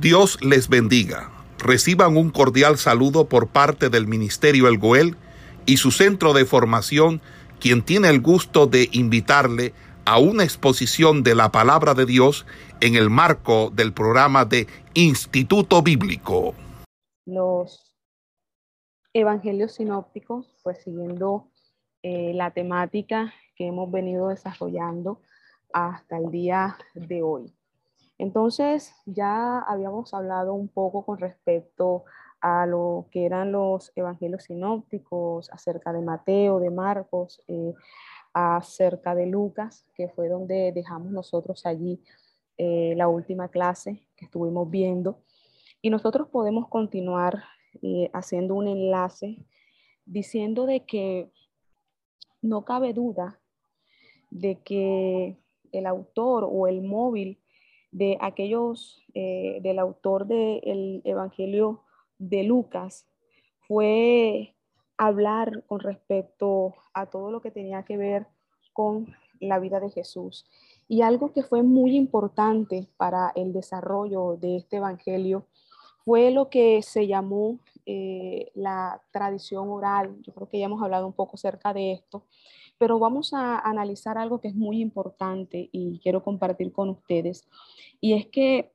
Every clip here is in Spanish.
Dios les bendiga. Reciban un cordial saludo por parte del Ministerio El Goel y su centro de formación, quien tiene el gusto de invitarle a una exposición de la palabra de Dios en el marco del programa de Instituto Bíblico. Los evangelios sinópticos, pues siguiendo eh, la temática que hemos venido desarrollando hasta el día de hoy. Entonces, ya habíamos hablado un poco con respecto a lo que eran los evangelios sinópticos, acerca de Mateo, de Marcos, eh, acerca de Lucas, que fue donde dejamos nosotros allí eh, la última clase que estuvimos viendo. Y nosotros podemos continuar eh, haciendo un enlace diciendo de que no cabe duda de que el autor o el móvil de aquellos, eh, del autor del Evangelio de Lucas, fue hablar con respecto a todo lo que tenía que ver con la vida de Jesús. Y algo que fue muy importante para el desarrollo de este Evangelio fue lo que se llamó eh, la tradición oral. Yo creo que ya hemos hablado un poco acerca de esto, pero vamos a analizar algo que es muy importante y quiero compartir con ustedes. Y es que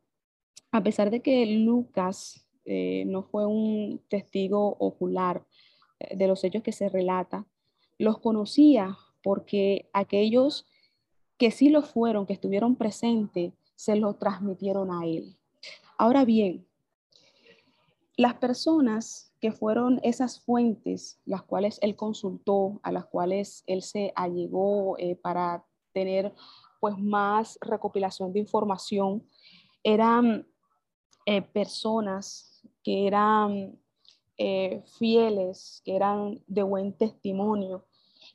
a pesar de que Lucas eh, no fue un testigo ocular eh, de los hechos que se relata, los conocía porque aquellos que sí lo fueron, que estuvieron presentes, se lo transmitieron a él. Ahora bien, las personas que fueron esas fuentes las cuales él consultó, a las cuales él se allegó eh, para tener pues más recopilación de información, eran eh, personas que eran eh, fieles, que eran de buen testimonio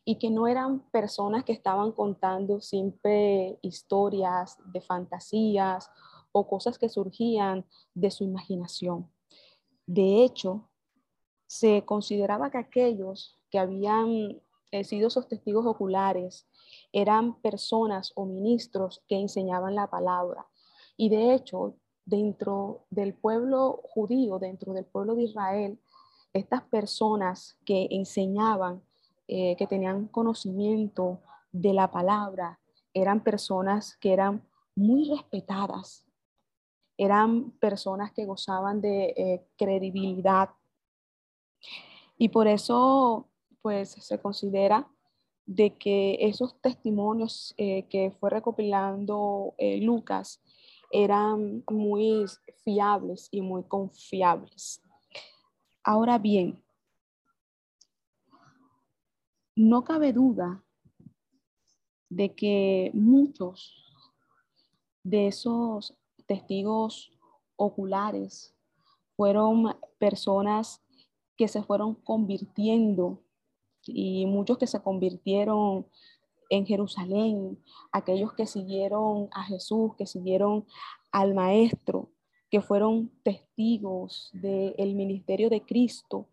y que no eran personas que estaban contando siempre historias de fantasías o cosas que surgían de su imaginación. De hecho, se consideraba que aquellos que habían eh, sido esos testigos oculares eran personas o ministros que enseñaban la palabra. Y de hecho, dentro del pueblo judío, dentro del pueblo de Israel, estas personas que enseñaban, eh, que tenían conocimiento de la palabra, eran personas que eran muy respetadas, eran personas que gozaban de eh, credibilidad y por eso, pues, se considera de que esos testimonios eh, que fue recopilando eh, Lucas eran muy fiables y muy confiables. Ahora bien, no cabe duda de que muchos de esos testigos oculares fueron personas que se fueron convirtiendo y muchos que se convirtieron en Jerusalén, aquellos que siguieron a Jesús, que siguieron al Maestro, que fueron testigos del ministerio de Cristo,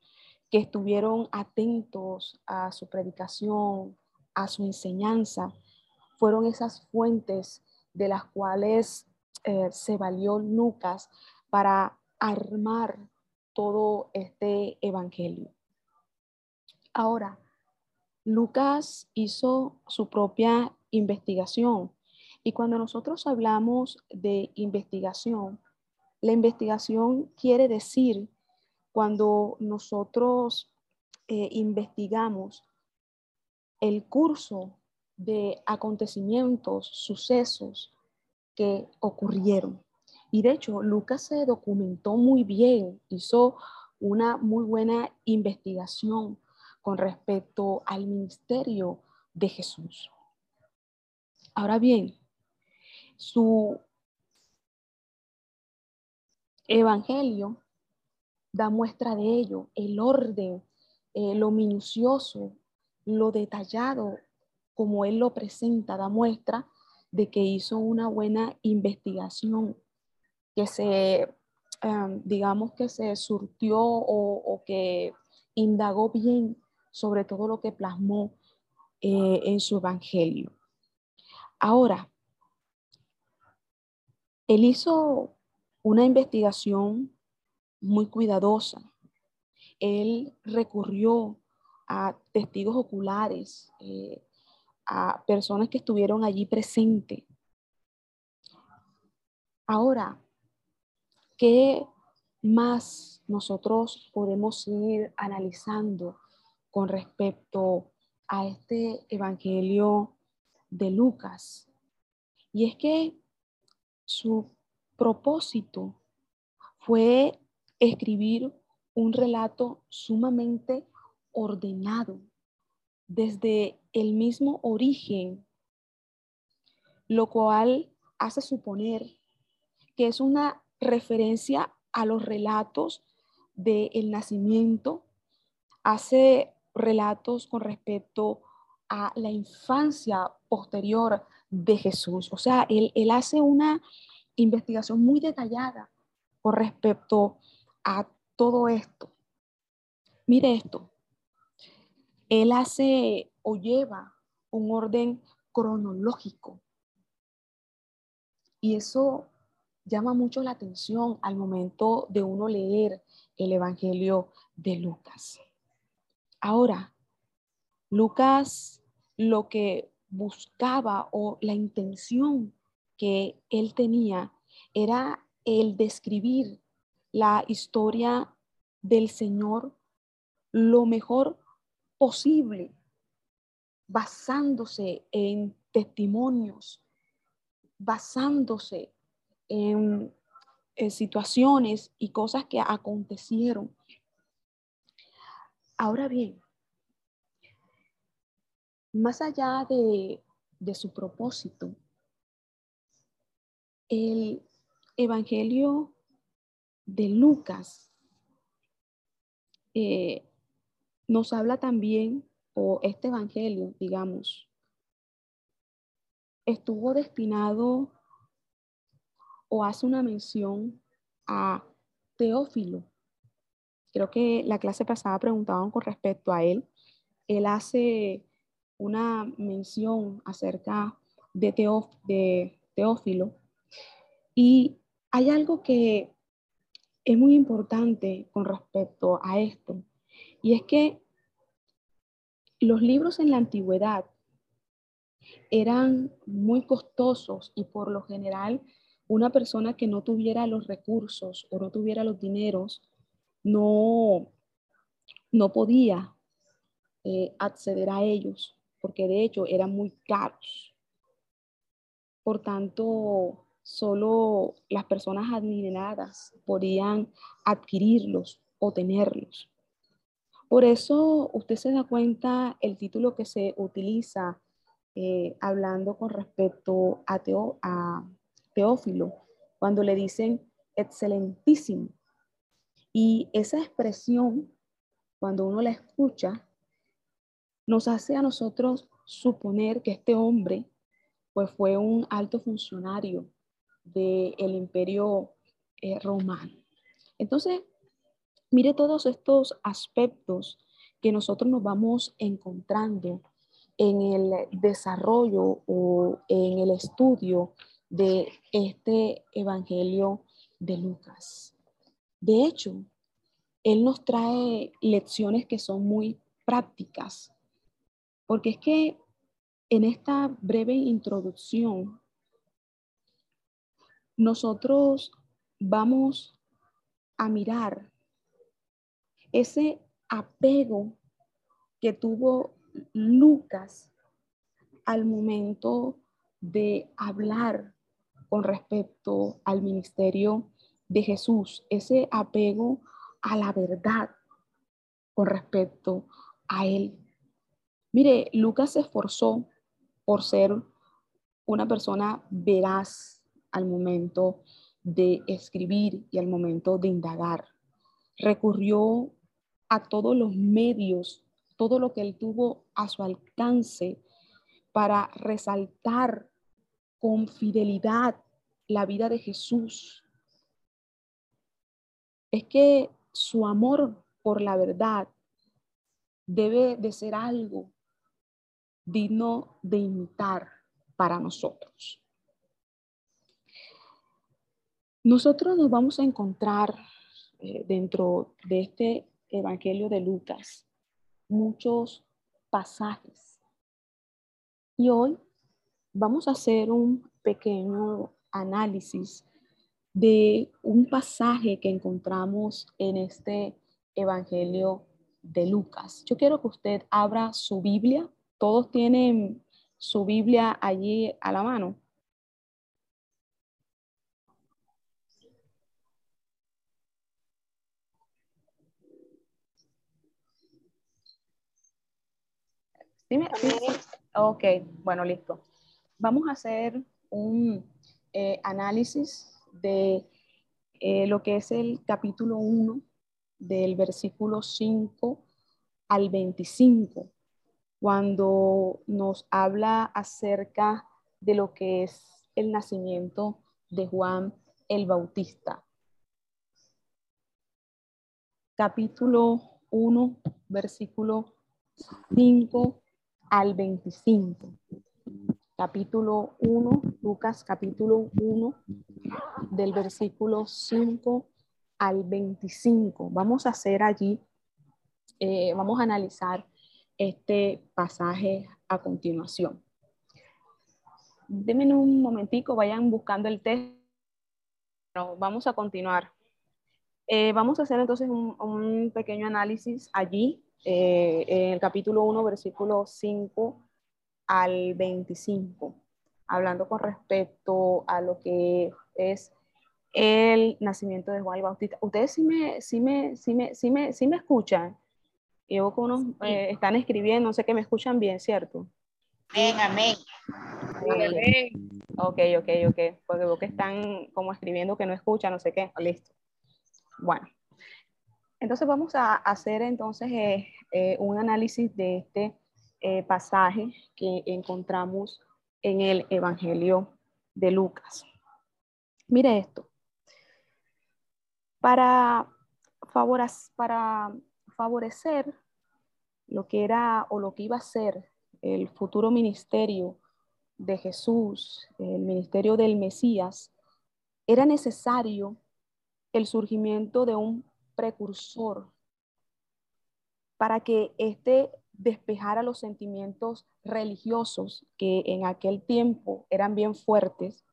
que estuvieron atentos a su predicación, a su enseñanza, fueron esas fuentes de las cuales eh, se valió Lucas para armar todo este evangelio. Ahora, Lucas hizo su propia investigación y cuando nosotros hablamos de investigación, la investigación quiere decir cuando nosotros eh, investigamos el curso de acontecimientos, sucesos que ocurrieron. Y de hecho, Lucas se documentó muy bien, hizo una muy buena investigación con respecto al ministerio de Jesús. Ahora bien, su evangelio da muestra de ello, el orden, eh, lo minucioso, lo detallado, como él lo presenta, da muestra de que hizo una buena investigación que se, em, digamos que se surtió o, que indagó bien sobre todo lo que plasmó eh, en su evangelio. Ahora, él hizo una investigación muy cuidadosa. Él recurrió a testigos oculares, eh, a personas que estuvieron allí presentes. Ahora, ¿qué más nosotros podemos ir analizando con respecto a este Evangelio de Lucas? Y es que su propósito fue escribir un relato sumamente ordenado desde el mismo origen, lo cual hace suponer que es una referencia a los relatos del nacimiento, hace relatos con respecto a la infancia posterior de Jesús. O sea, él, él hace una investigación muy detallada con respecto a todo esto. Mire esto. Él hace o lleva un orden cronológico. Y eso llama mucho la atención al momento de uno leer el Evangelio de Lucas. Ahora, Lucas lo que buscaba o la intención que él tenía era el describir la historia del Señor lo mejor posible, basándose en testimonios, basándose en, situaciones y cosas que acontecieron. Ahora bien, más allá de, de su propósito, el Evangelio de Lucas eh, nos habla también, o este Evangelio, digamos, estuvo destinado o hace una mención a Teófilo. Creo que la clase pasada preguntaban con respecto a él. Él hace una mención acerca de, de Teófilo y hay algo que es muy importante con respecto a esto, y es que los libros en la antigüedad eran muy costosos y por lo general una persona que no tuviera los recursos o no tuviera los dineros no, no podía eh, acceder a ellos, porque de hecho eran muy caros. Por tanto, solo las personas adineradas podían adquirirlos o tenerlos. Por eso usted se da cuenta el título que se utiliza eh, hablando con respecto a, a Teófilo, cuando le dicen excelentísimo. Y esa expresión, cuando uno la escucha, nos hace a nosotros suponer que este hombre pues fue un alto funcionario del imperio eh, romano. Entonces, mire todos estos aspectos que nosotros nos vamos encontrando en el desarrollo o en el estudio de este Evangelio de Lucas. De hecho, él nos trae lecciones que son muy prácticas, porque es que en esta breve introducción nosotros vamos a mirar ese apego que tuvo Lucas al momento de hablar con respecto al ministerio de Jesús, ese apego a la verdad con respecto a él. Mire, Lucas se esforzó por ser una persona veraz, al momento de escribir y al momento de indagar. Recurrió a todos los medios, todo lo que él tuvo a su alcance para resaltar con fidelidad la vida de Jesús. Es que su amor por la verdad debe de ser algo digno de imitar para nosotros. Nosotros nos vamos a encontrar eh, dentro de este Evangelio de Lucas muchos pasajes. Y hoy vamos a hacer un pequeño análisis de un pasaje que encontramos en este Evangelio de Lucas. Yo quiero que usted abra su Biblia. Todos tienen su Biblia allí a la mano. Ok, bueno, listo. Vamos a hacer un eh, análisis de eh, lo que es el capítulo 1 del versículo 5 al 25, cuando nos habla acerca de lo que es el nacimiento de Juan el Bautista. Capítulo 1, versículo 5 al 25. Capítulo 1, Lucas capítulo 1, del versículo 5 al 25. Vamos a hacer allí, eh, vamos a analizar este pasaje a continuación. Denme un momentico, vayan buscando el texto. vamos a continuar. Eh, vamos a hacer entonces un, pequeño análisis allí eh, en el capítulo 1, versículo 5 al 25, hablando con respecto a lo que es el nacimiento de Juan el Bautista. Ustedes sí me, sí me, sí me, sí me, sí me escuchan. Yo con unos eh, están escribiendo, no sé que me escuchan bien, ¿cierto? Amén, amén. Ok, ok, ok. Porque veo que están como escribiendo que no escuchan, no sé qué. Listo. Bueno, entonces vamos a hacer entonces eh, eh, un análisis de este eh, pasaje que encontramos en el Evangelio de Lucas. Mire esto. Para, para favorecer lo que era o lo que iba a ser el futuro ministerio de Jesús, el ministerio del Mesías, era necesario el surgimiento de un precursor para que éste despejara los sentimientos religiosos que en aquel tiempo eran bien fuertes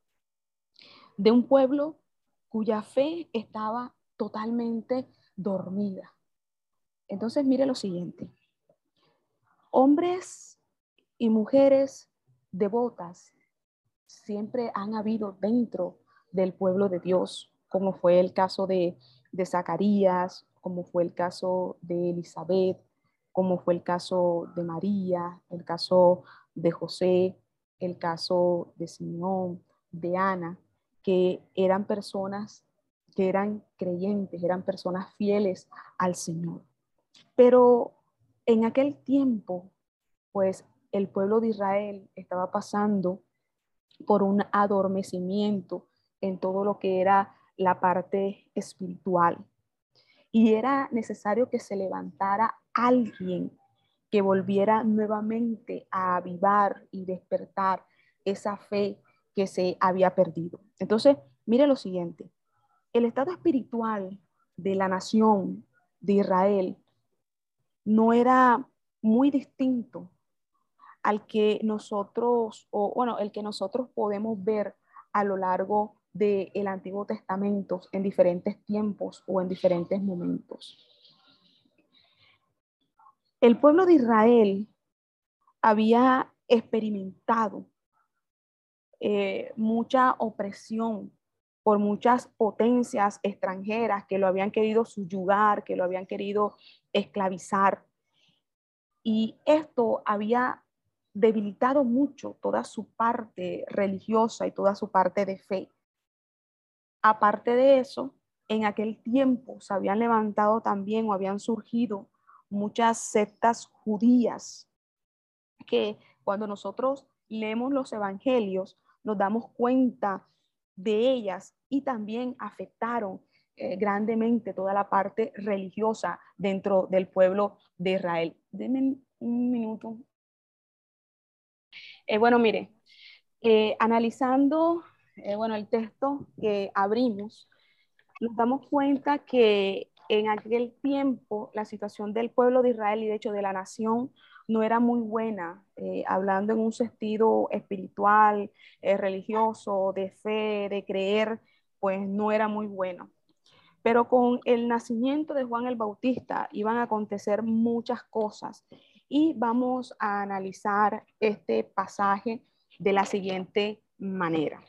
de un pueblo cuya fe estaba totalmente dormida. Entonces, mire lo siguiente. Hombres y mujeres devotas siempre han habido dentro del pueblo de Dios, como fue el caso de de Zacarías, como fue el caso de Elizabeth, como fue el caso de María, el caso de José, el caso de Simeón, de Ana, que eran personas que eran creyentes, eran personas fieles al Señor. Pero en aquel tiempo, pues el pueblo de Israel estaba pasando por un adormecimiento en todo lo que era la parte espiritual. Y era necesario que se levantara alguien que volviera nuevamente a avivar y despertar esa fe que se había perdido. Entonces, mire lo siguiente, el estado espiritual de la nación de Israel no era muy distinto al que nosotros, o bueno, el que nosotros podemos ver a lo largo del Antiguo Testamento en diferentes tiempos o en diferentes momentos. El pueblo de Israel había experimentado eh, mucha opresión por muchas potencias extranjeras que lo habían querido subyugar, que lo habían querido esclavizar. Y esto había debilitado mucho toda su parte religiosa y toda su parte de fe. Aparte de eso, en aquel tiempo se habían levantado también o habían surgido muchas sectas judías que cuando nosotros leemos los evangelios nos damos cuenta de ellas y también afectaron eh, grandemente toda la parte religiosa dentro del pueblo de Israel. Denme un minuto. Eh, bueno, mire, eh, analizando bueno, el texto que abrimos, nos damos cuenta que en aquel tiempo la situación del pueblo de Israel y de hecho de la nación no era muy buena, eh, hablando en un sentido espiritual, eh, religioso, de fe, de creer, pues no era muy bueno. Pero con el nacimiento de Juan el Bautista iban a acontecer muchas cosas y vamos a analizar este pasaje de la siguiente manera.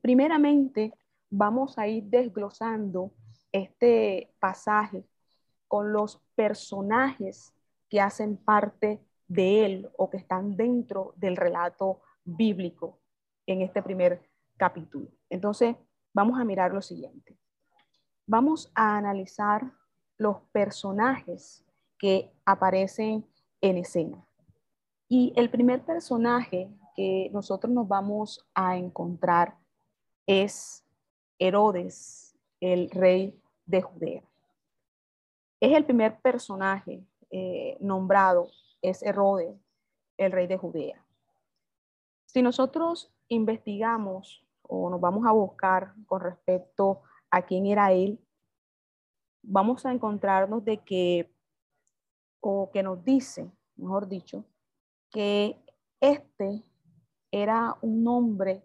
Primeramente, vamos a ir desglosando este pasaje con los personajes que hacen parte de él o que están dentro del relato bíblico en este primer capítulo. Entonces, vamos a mirar lo siguiente. Vamos a analizar los personajes que aparecen en escena. Y el primer personaje que nosotros nos vamos a encontrar es Herodes, el rey de Judea. Es el primer personaje eh, nombrado, es Herodes, el rey de Judea. Si nosotros investigamos o nos vamos a buscar con respecto a quién era él, vamos a encontrarnos de que, o que nos dice, mejor dicho, que este era un hombre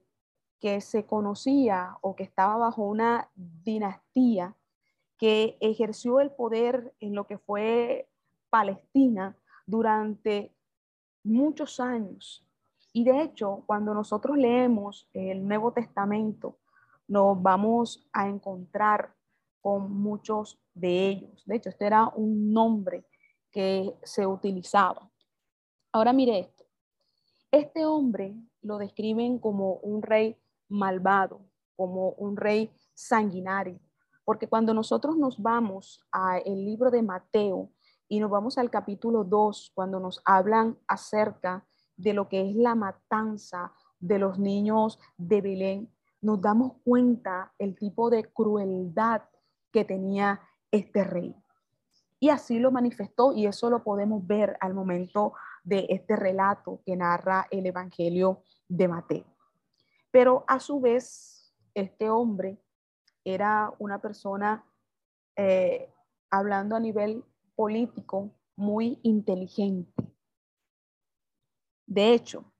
que se conocía o que estaba bajo una dinastía que ejerció el poder en lo que fue Palestina durante muchos años. Y de hecho, cuando nosotros leemos el Nuevo Testamento, nos vamos a encontrar con muchos de ellos. De hecho, este era un nombre que se utilizaba. Ahora mire esto. Este hombre lo describen como un rey malvado, como un rey sanguinario. Porque cuando nosotros nos vamos al libro de Mateo y nos vamos al capítulo 2, cuando nos hablan acerca de lo que es la matanza de los niños de Belén, nos damos cuenta el tipo de crueldad que tenía este rey. Y así lo manifestó y eso lo podemos ver al momento de este relato que narra el Evangelio de Mateo. Pero a su vez, este hombre era una persona, eh, hablando a nivel político, muy inteligente. De hecho,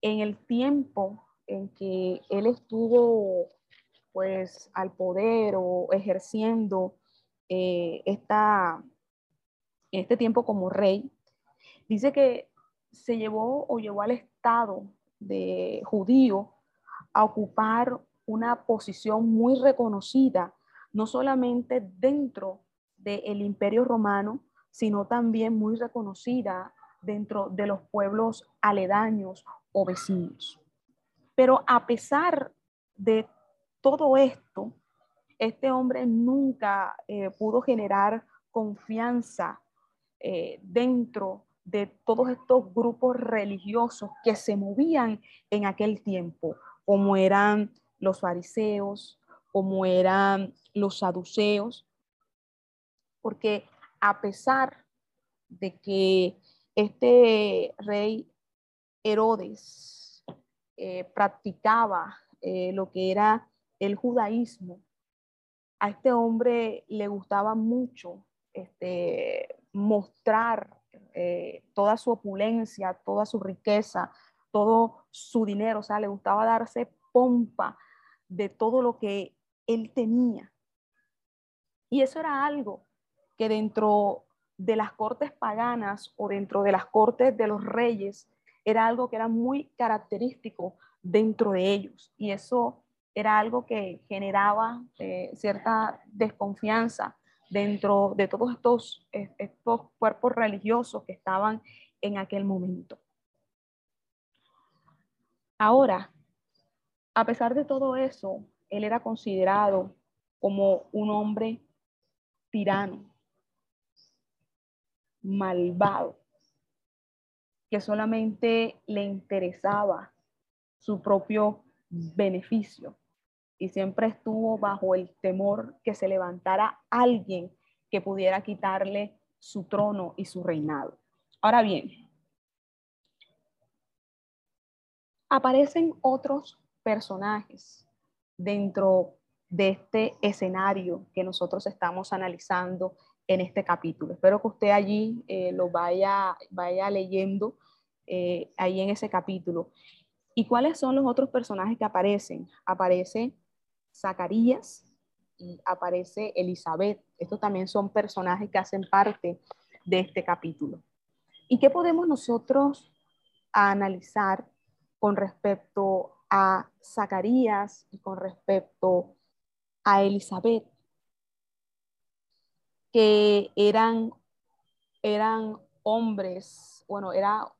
en el tiempo en que él estuvo pues al poder o ejerciendo eh, esta, este tiempo como rey, dice que se llevó o llevó al Estado de judío a ocupar una posición muy reconocida, no solamente dentro del imperio romano, sino también muy reconocida dentro de los pueblos aledaños o vecinos. Pero a pesar de todo esto, este hombre nunca eh, pudo generar confianza eh, dentro de todos estos grupos religiosos que se movían en aquel tiempo, como eran los fariseos, como eran los saduceos, porque a pesar de que este rey Herodes eh, practicaba eh, lo que era el judaísmo, a este hombre le gustaba mucho este, mostrar eh, toda su opulencia, toda su riqueza, todo su dinero, o sea, le gustaba darse pompa de todo lo que él tenía. Y eso era algo que dentro de las cortes paganas o dentro de las cortes de los reyes era algo que era muy característico dentro de ellos. Y eso era algo que generaba eh, cierta desconfianza dentro de todos estos, estos cuerpos religiosos que estaban en aquel momento. Ahora, a pesar de todo eso, él era considerado como un hombre tirano, malvado, que solamente le interesaba su propio beneficio y siempre estuvo bajo el temor que se levantara alguien que pudiera quitarle su trono y su reinado. Ahora bien, aparecen otros personajes dentro de este escenario que nosotros estamos analizando en este capítulo. Espero que usted allí eh, lo vaya, vaya leyendo eh, ahí en ese capítulo. ¿Y cuáles son los otros personajes que aparecen? Aparece Zacarías y aparece Elizabeth. Estos también son personajes que hacen parte de este capítulo. ¿Y qué podemos nosotros analizar con respecto a Zacarías y con respecto a Elizabeth? Que eran, eran hombres, bueno, era,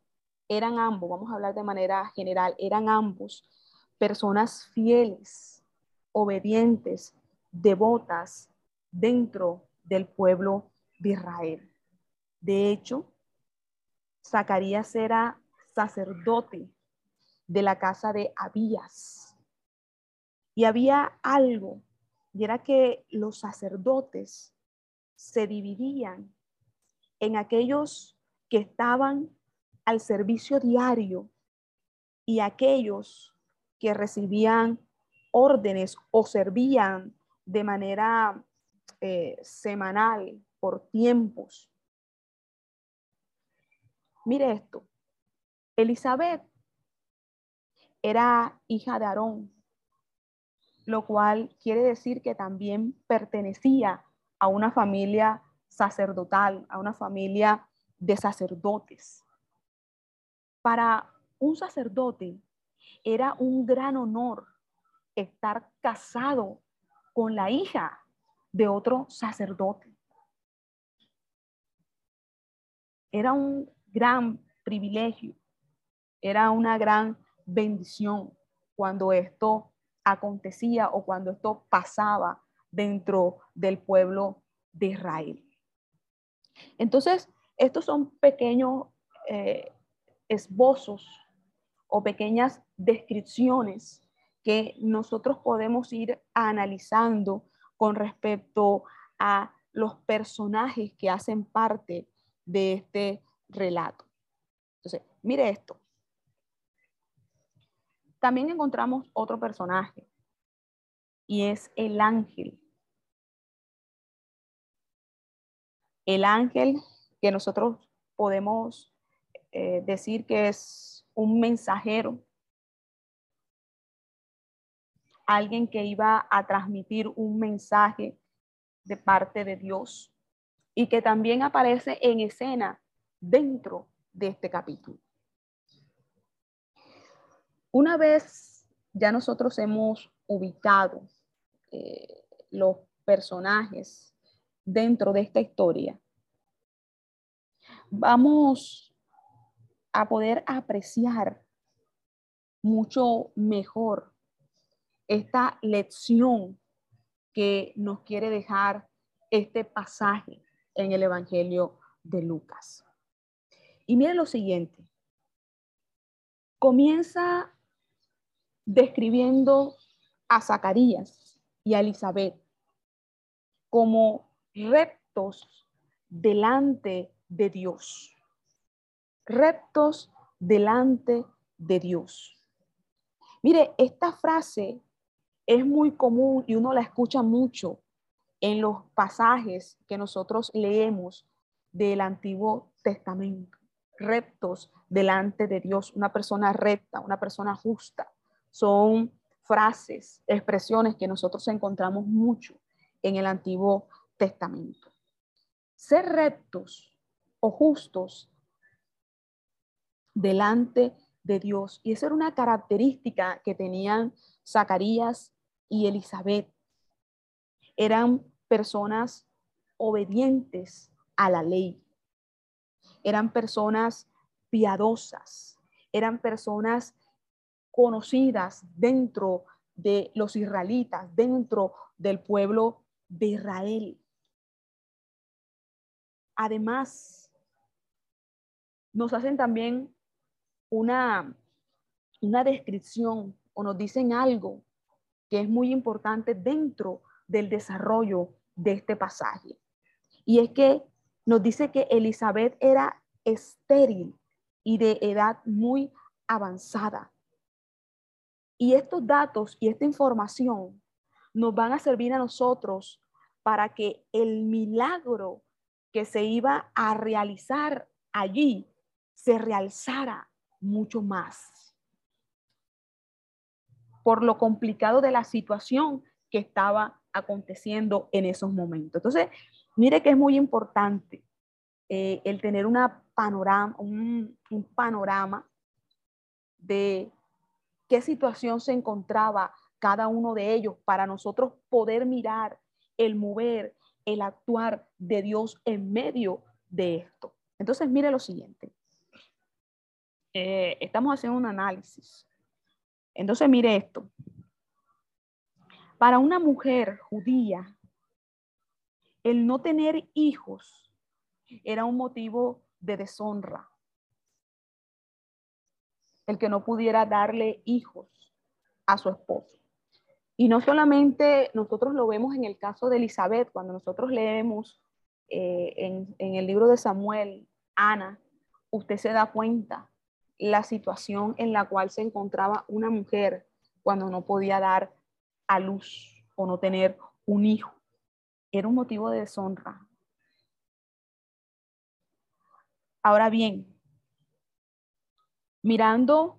eran ambos, vamos a hablar de manera general, eran ambos personas fieles, obedientes, devotas dentro del pueblo de Israel. De hecho, Zacarías era sacerdote de la casa de Abías. Y había algo, y era que los sacerdotes se dividían en aquellos que estaban al servicio diario y aquellos que recibían órdenes o servían de manera eh, semanal por tiempos. Mire esto, Elizabeth era hija de Aarón, lo cual quiere decir que también pertenecía a una familia sacerdotal, a una familia de sacerdotes. Para un sacerdote era un gran honor estar casado con la hija de otro sacerdote. Era un gran privilegio, era una gran bendición cuando esto acontecía o cuando esto pasaba dentro del pueblo de Israel. Entonces, estos son pequeños eh, esbozos o pequeñas descripciones que nosotros podemos ir analizando con respecto a los personajes que hacen parte de este relato. Entonces, mire esto. También encontramos otro personaje y es el ángel. El ángel que nosotros podemos eh, decir que es un mensajero alguien que iba a transmitir un mensaje de parte de Dios y que también aparece en escena dentro de este capítulo. Una vez ya nosotros hemos ubicado eh, los personajes dentro de esta historia, vamos a poder apreciar mucho mejor esta lección que nos quiere dejar este pasaje en el Evangelio de Lucas. Y miren lo siguiente. Comienza describiendo a Zacarías y a Elizabeth como rectos delante de Dios. Rectos delante de Dios. Mire, esta frase es muy común y uno la escucha mucho en los pasajes que nosotros leemos del Antiguo Testamento. Rectos delante de Dios, una persona recta, una persona justa. Son frases, expresiones que nosotros encontramos mucho en el Antiguo Testamento. Ser rectos o justos delante de Dios. Y esa era una característica que tenían Zacarías y Elizabeth. Eran personas obedientes a la ley. Eran personas piadosas. Eran personas conocidas dentro de los israelitas, dentro del pueblo de Israel. Además, nos hacen también una, una descripción o nos dicen algo que es muy importante dentro del desarrollo de este pasaje. Y es que nos dice que Elizabeth era estéril y de edad muy avanzada. Y estos datos y esta información nos van a servir a nosotros para que el milagro que se iba a realizar allí se realzara mucho más. Por lo complicado de la situación que estaba aconteciendo en esos momentos. Entonces, mire que es muy importante eh, el tener una panorama, un, un panorama de qué situación se encontraba cada uno de ellos para nosotros poder mirar el mover, el actuar de Dios en medio de esto. Entonces, mire lo siguiente. Eh, estamos haciendo un análisis. Entonces, mire esto. Para una mujer judía, el no tener hijos era un motivo de deshonra. El que no pudiera darle hijos a su esposo. Y no solamente nosotros lo vemos en el caso de Elizabeth, cuando nosotros leemos eh, en, en el libro de Samuel, Ana, usted se da cuenta la situación en la cual se encontraba una mujer cuando no podía dar a luz o no tener un hijo. Era un motivo de deshonra. Ahora bien, mirando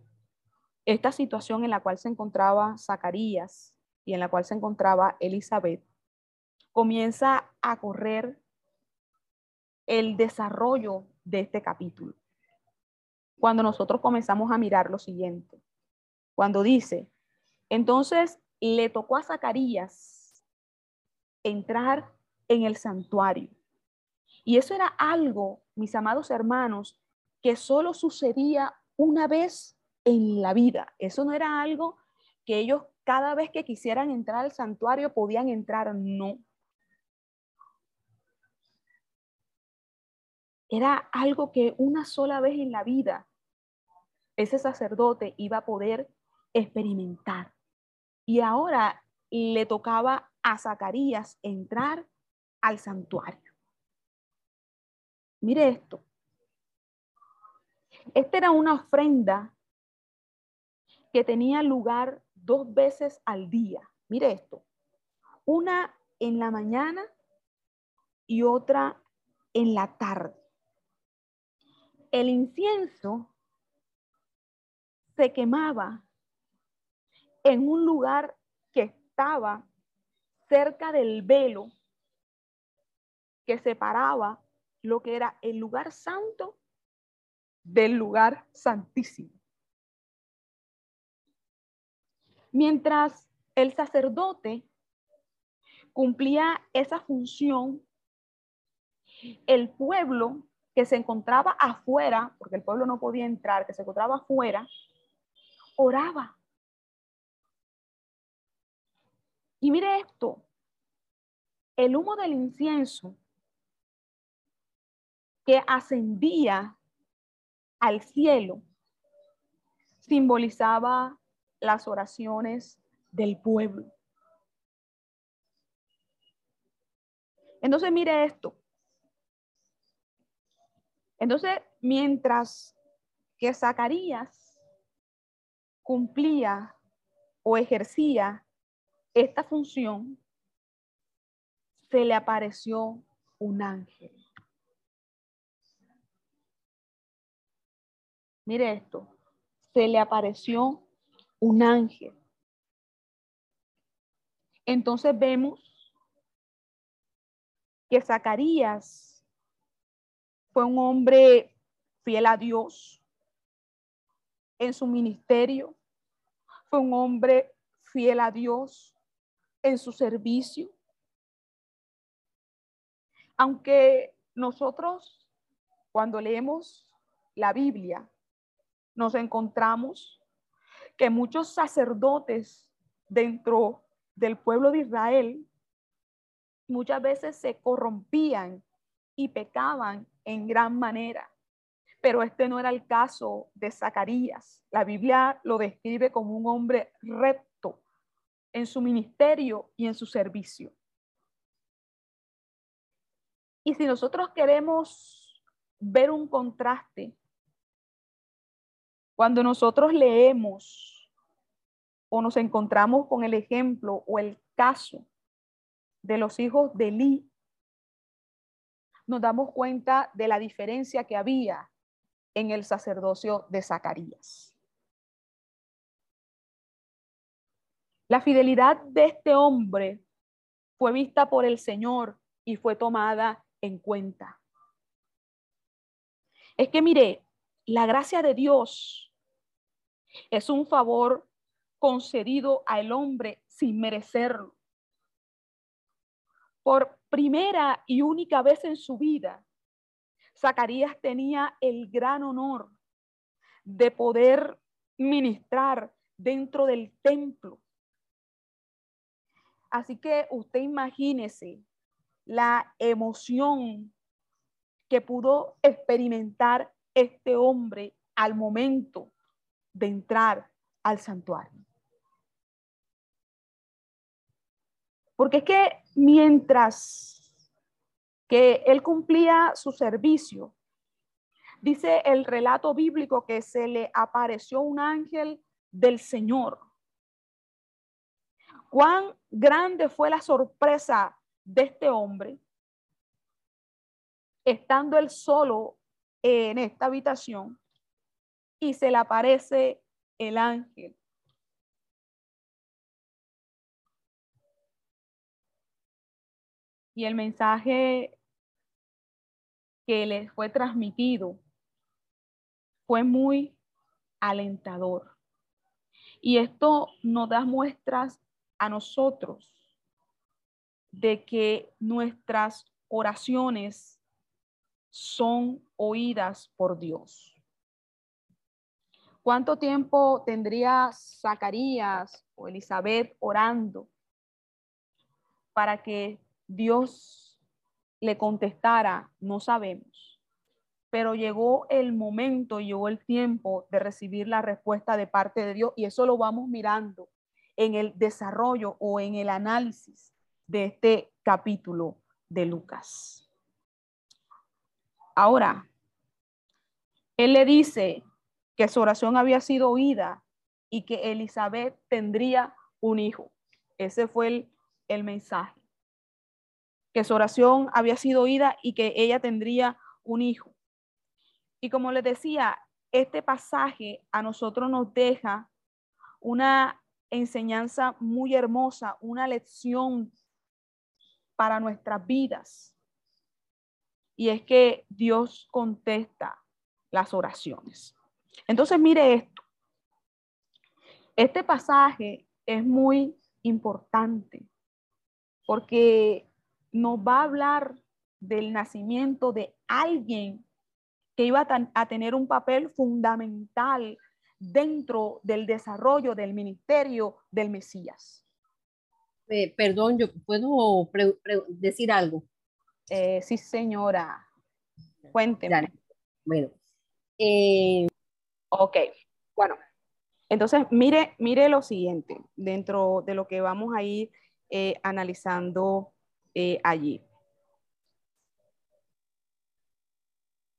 esta situación en la cual se encontraba Zacarías, y en la cual se encontraba Elizabeth, comienza a correr el desarrollo de este capítulo. Cuando nosotros comenzamos a mirar lo siguiente, cuando dice, entonces le tocó a Zacarías entrar en el santuario. Y eso era algo, mis amados hermanos, que solo sucedía una vez en la vida. Eso no era algo que ellos cada vez que quisieran entrar al santuario podían entrar, no. Era algo que una sola vez en la vida ese sacerdote iba a poder experimentar. Y ahora le tocaba a Zacarías entrar al santuario. Mire esto. Esta era una ofrenda que tenía lugar dos veces al día. Mire esto, una en la mañana y otra en la tarde. El incienso se quemaba en un lugar que estaba cerca del velo que separaba lo que era el lugar santo del lugar santísimo. Mientras el sacerdote cumplía esa función, el pueblo que se encontraba afuera, porque el pueblo no podía entrar, que se encontraba afuera, oraba. Y mire esto, el humo del incienso que ascendía al cielo simbolizaba las oraciones del pueblo. Entonces, mire esto. Entonces, mientras que Zacarías cumplía o ejercía esta función, se le apareció un ángel. Mire esto, se le apareció un ángel. Entonces vemos que Zacarías fue un hombre fiel a Dios en su ministerio, fue un hombre fiel a Dios en su servicio. Aunque nosotros cuando leemos la Biblia nos encontramos que muchos sacerdotes dentro del pueblo de Israel muchas veces se corrompían y pecaban en gran manera. Pero este no era el caso de Zacarías. La Biblia lo describe como un hombre recto en su ministerio y en su servicio. Y si nosotros queremos ver un contraste cuando nosotros leemos o nos encontramos con el ejemplo o el caso de los hijos de Eli, nos damos cuenta de la diferencia que había en el sacerdocio de Zacarías. La fidelidad de este hombre fue vista por el Señor y fue tomada en cuenta. Es que mire, la gracia de Dios es un favor concedido al hombre sin merecerlo. Por primera y única vez en su vida, Zacarías tenía el gran honor de poder ministrar dentro del templo. Así que usted imagínese la emoción que pudo experimentar este hombre al momento de entrar al santuario. Porque es que mientras que él cumplía su servicio, dice el relato bíblico que se le apareció un ángel del Señor. Cuán grande fue la sorpresa de este hombre, estando él solo en esta habitación, y se le aparece el ángel y el mensaje que les fue transmitido fue muy alentador. Y esto nos da muestras a nosotros de que nuestras oraciones son oídas por Dios. ¿Cuánto tiempo tendría Zacarías o Elizabeth orando para que Dios le contestara, no sabemos. Pero llegó el momento, llegó el tiempo de recibir la respuesta de parte de Dios y eso lo vamos mirando en el desarrollo o en el análisis de este capítulo de Lucas. Ahora, él le dice que su oración había sido oída y que Elizabeth tendría un hijo. Ese fue el, el mensaje que su oración había sido oída y que ella tendría un hijo. Y como les decía, este pasaje a nosotros nos deja una enseñanza muy hermosa, una lección para nuestras vidas. Y es que Dios contesta las oraciones. Entonces, mire esto. Este pasaje es muy importante porque nos va a hablar del nacimiento de alguien que iba a, tener un papel fundamental dentro del desarrollo del ministerio del Mesías. Eh, perdón, yo puedo decir algo. Eh, sí, señora. Cuénteme. Bueno. Eh, ok. Bueno, entonces mire, mire lo siguiente, dentro de lo que vamos a ir analizando eh, allí.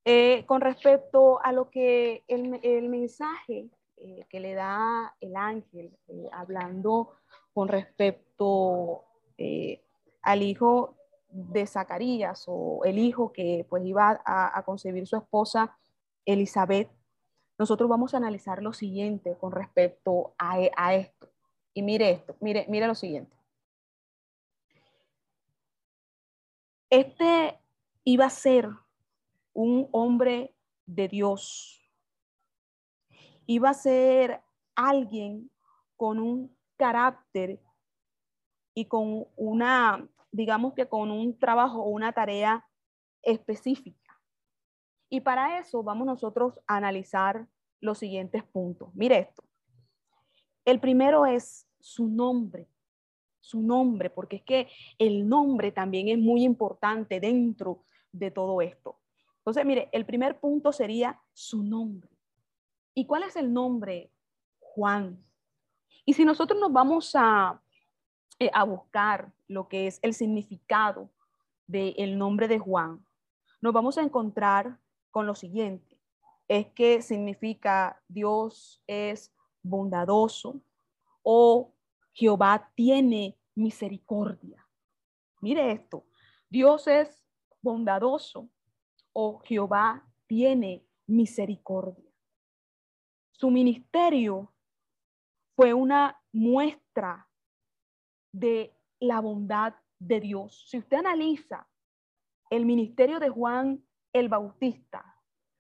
Eh, con respecto a lo que el, mensaje eh, que le da el ángel, hablando con respecto al hijo de Zacarías o el hijo que pues iba a, concebir su esposa Elizabeth, nosotros vamos a analizar lo siguiente con respecto a, a esto. Y mire esto, mire, mire lo siguiente. Este iba a ser un hombre de Dios. Iba a ser alguien con un carácter y con una, digamos que con un trabajo o una tarea específica. Y para eso vamos nosotros a analizar los siguientes puntos. Mire esto. El primero es su nombre su nombre, porque es que el nombre también es muy importante dentro de todo esto. Entonces, mire, el primer punto sería su nombre. ¿Y cuál es el nombre? Juan. Y si nosotros nos vamos a, eh, a buscar lo que es el significado del nombre de Juan, nos vamos a encontrar con lo siguiente. Es que significa Dios es bondadoso, o Jehová tiene misericordia. Mire esto, Dios es bondadoso o Jehová tiene misericordia. Su ministerio fue una muestra de la bondad de Dios. Si usted analiza el ministerio de Juan el Bautista,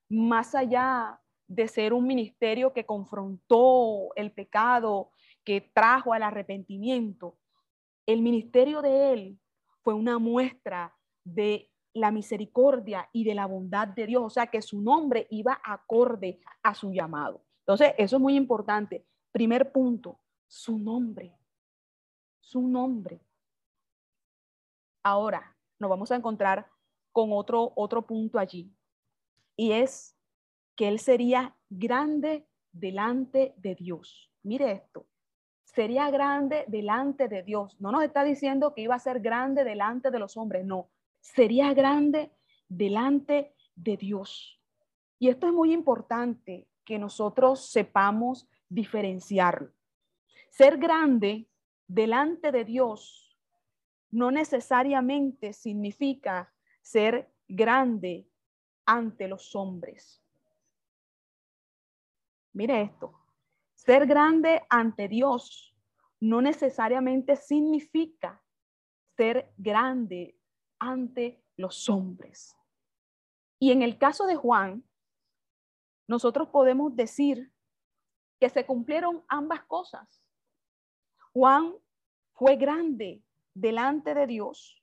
más allá de ser un ministerio que confrontó el pecado, que trajo al arrepentimiento, el ministerio de él fue una muestra de la misericordia y de la bondad de Dios, o sea que su nombre iba acorde a su llamado. Entonces, eso es muy importante. Primer punto, su nombre, su nombre. Ahora, nos vamos a encontrar con otro, otro punto allí, y es que él sería grande delante de Dios. Mire esto, sería grande delante de Dios. No nos está diciendo que iba a ser grande delante de los hombres, no, sería grande delante de Dios. Y esto es muy importante que nosotros sepamos diferenciarlo. Ser grande delante de Dios no necesariamente significa ser grande ante los hombres. Mire esto, ser grande ante Dios no necesariamente significa ser grande ante los hombres. Y en el caso de Juan, nosotros podemos decir que se cumplieron ambas cosas. Juan fue grande delante de Dios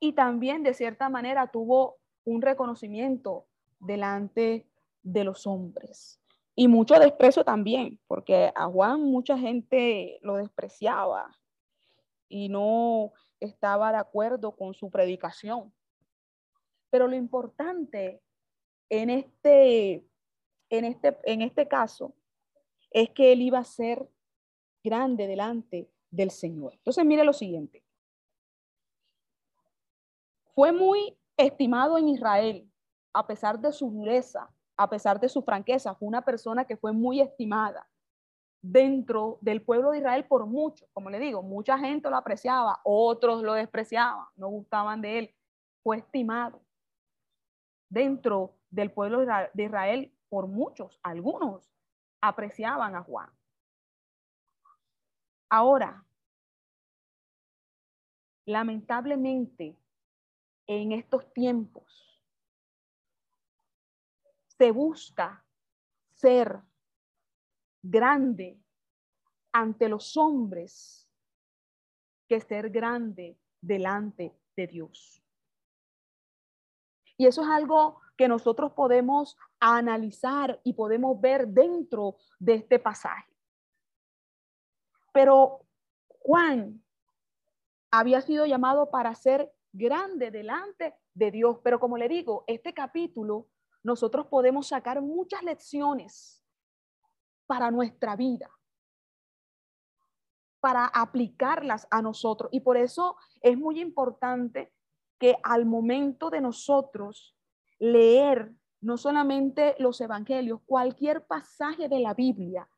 y también de cierta manera tuvo un reconocimiento delante de los hombres. Y mucho desprecio también, porque a Juan mucha gente lo despreciaba y no estaba de acuerdo con su predicación. Pero lo importante en este, en este, en este caso es que él iba a ser grande delante del Señor. Entonces, mire lo siguiente. Fue muy estimado en Israel, a pesar de su dureza, a pesar de su franqueza, fue una persona que fue muy estimada dentro del pueblo de Israel por mucho. Como le digo, mucha gente lo apreciaba, otros lo despreciaban, no gustaban de él. Fue estimado dentro del pueblo de Israel por muchos, algunos apreciaban a Juan. Ahora, lamentablemente, en estos tiempos, se busca ser grande ante los hombres que ser grande delante de Dios. Y eso es algo que nosotros podemos analizar y podemos ver dentro de este pasaje. Pero Juan había sido llamado para ser grande delante de Dios, pero como le digo, este capítulo nosotros podemos sacar muchas lecciones para nuestra vida, para aplicarlas a nosotros. Y por eso es muy importante que al momento de nosotros leer no solamente los evangelios, cualquier pasaje de la Biblia,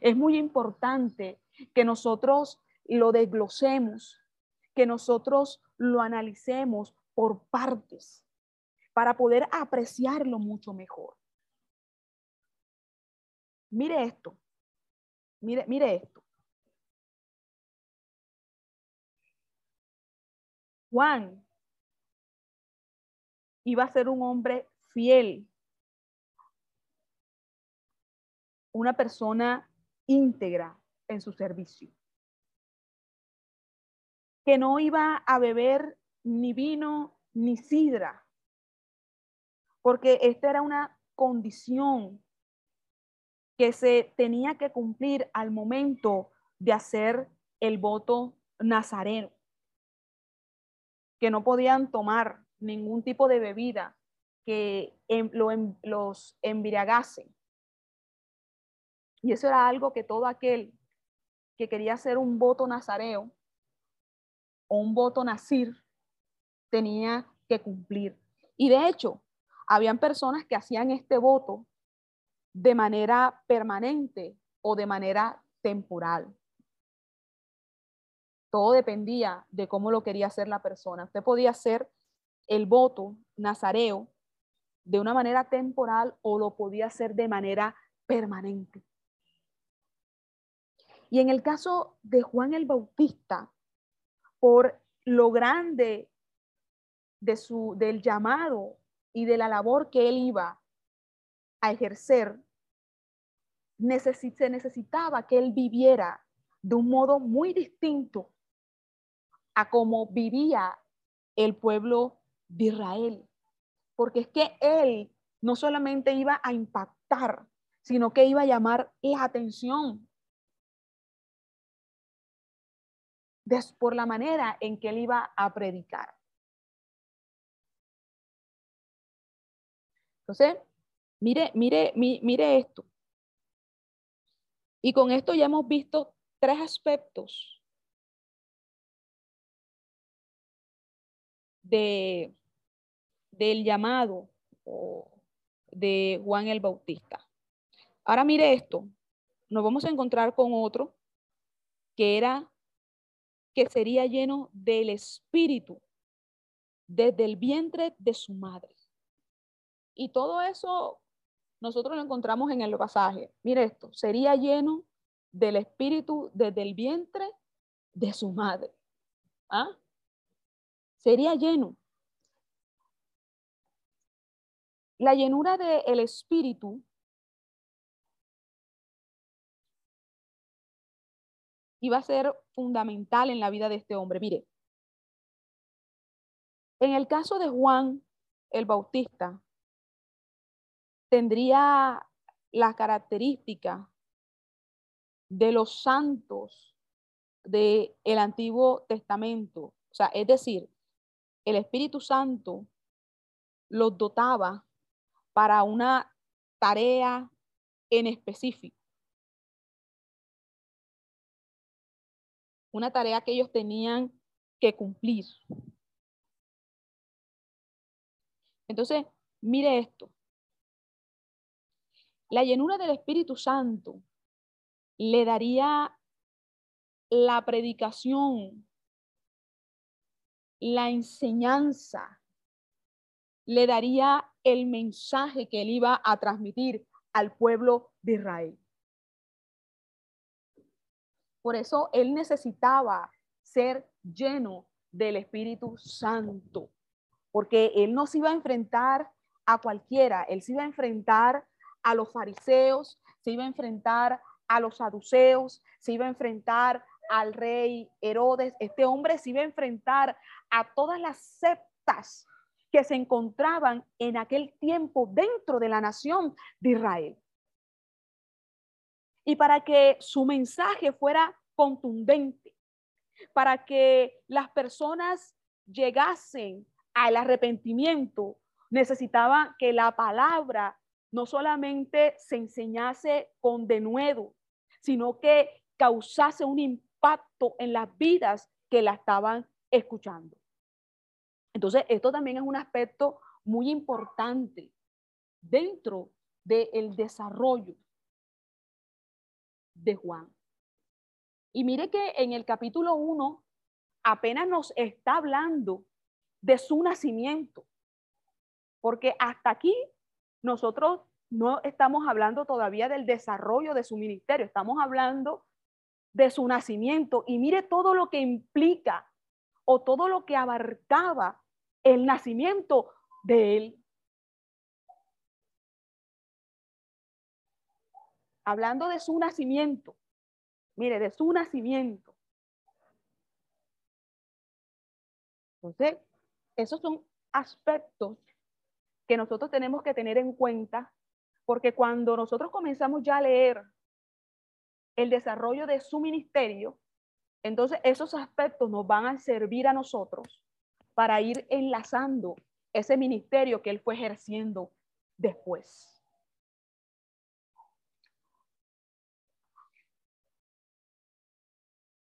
es muy importante que nosotros lo desglosemos, que nosotros lo analicemos por partes para poder apreciarlo mucho mejor. Mire esto, mire, mire esto. Juan iba a ser un hombre fiel, una persona íntegra en su servicio, que no iba a beber ni vino ni sidra, porque esta era una condición que se tenía que cumplir al momento de hacer el voto nazareno, que no podían tomar ningún tipo de bebida que em, em, los embriagase. Y eso era algo que todo aquel que quería hacer un voto nazareo o un voto nacir tenía que cumplir. Y de hecho, habían personas que hacían este voto de manera permanente o de manera temporal. Todo dependía de cómo lo quería hacer la persona. Usted podía hacer el voto nazareo de una manera temporal o lo podía hacer de manera permanente. Y en el caso de Juan el Bautista, por lo grande de su, del llamado y de la labor que él iba a ejercer, se necesitaba que él viviera de un modo muy distinto a como vivía el pueblo de Israel. Porque es que él no solamente iba a impactar, sino que iba a llamar la atención por la manera en que él iba a predicar. Entonces, mire, mire, mire esto. Y con esto ya hemos visto tres aspectos de, del llamado de Juan el Bautista. Ahora mire esto, nos vamos a encontrar con otro que era que sería lleno del Espíritu desde el vientre de su madre. Y todo eso nosotros lo encontramos en el pasaje. Mire esto, sería lleno del Espíritu desde el vientre de su madre. ¿Ah? Sería lleno. La llenura del Espíritu iba a ser fundamental en la vida de este hombre. Mire, en el caso de Juan el Bautista, tendría la característica de los santos del el Antiguo Testamento. O sea, es decir, el Espíritu Santo los dotaba para una tarea en específico. Una tarea que ellos tenían que cumplir. Entonces, mire esto. La llenura del Espíritu Santo le daría la predicación, la enseñanza, le daría el mensaje que él iba a transmitir al pueblo de Israel. Por eso él necesitaba ser lleno del Espíritu Santo, porque él no se iba a enfrentar a cualquiera, él se iba a enfrentar a los fariseos, se iba a enfrentar a los saduceos, se iba a enfrentar al rey Herodes, este hombre se iba a enfrentar a todas las sectas que se encontraban en aquel tiempo dentro de la nación de Israel y para que su mensaje fuera contundente, para que las personas llegasen al arrepentimiento, necesitaba que la palabra no solamente se enseñase con denuedo, sino que causase un impacto en las vidas que la estaban escuchando. Entonces, esto también es un aspecto muy importante dentro del desarrollo de Juan. Y mire que en el capítulo 1 apenas nos está hablando de su nacimiento, porque hasta aquí nosotros no estamos hablando todavía del desarrollo de su ministerio, estamos hablando de su nacimiento. Y mire todo lo que implica o todo lo que abarcaba el nacimiento de él. Hablando de su nacimiento, mire, de su nacimiento. Entonces, esos son aspectos que nosotros tenemos que tener en cuenta, porque cuando nosotros comenzamos ya a leer el desarrollo de su ministerio, entonces esos aspectos nos van a servir a nosotros para ir enlazando ese ministerio que él fue ejerciendo después.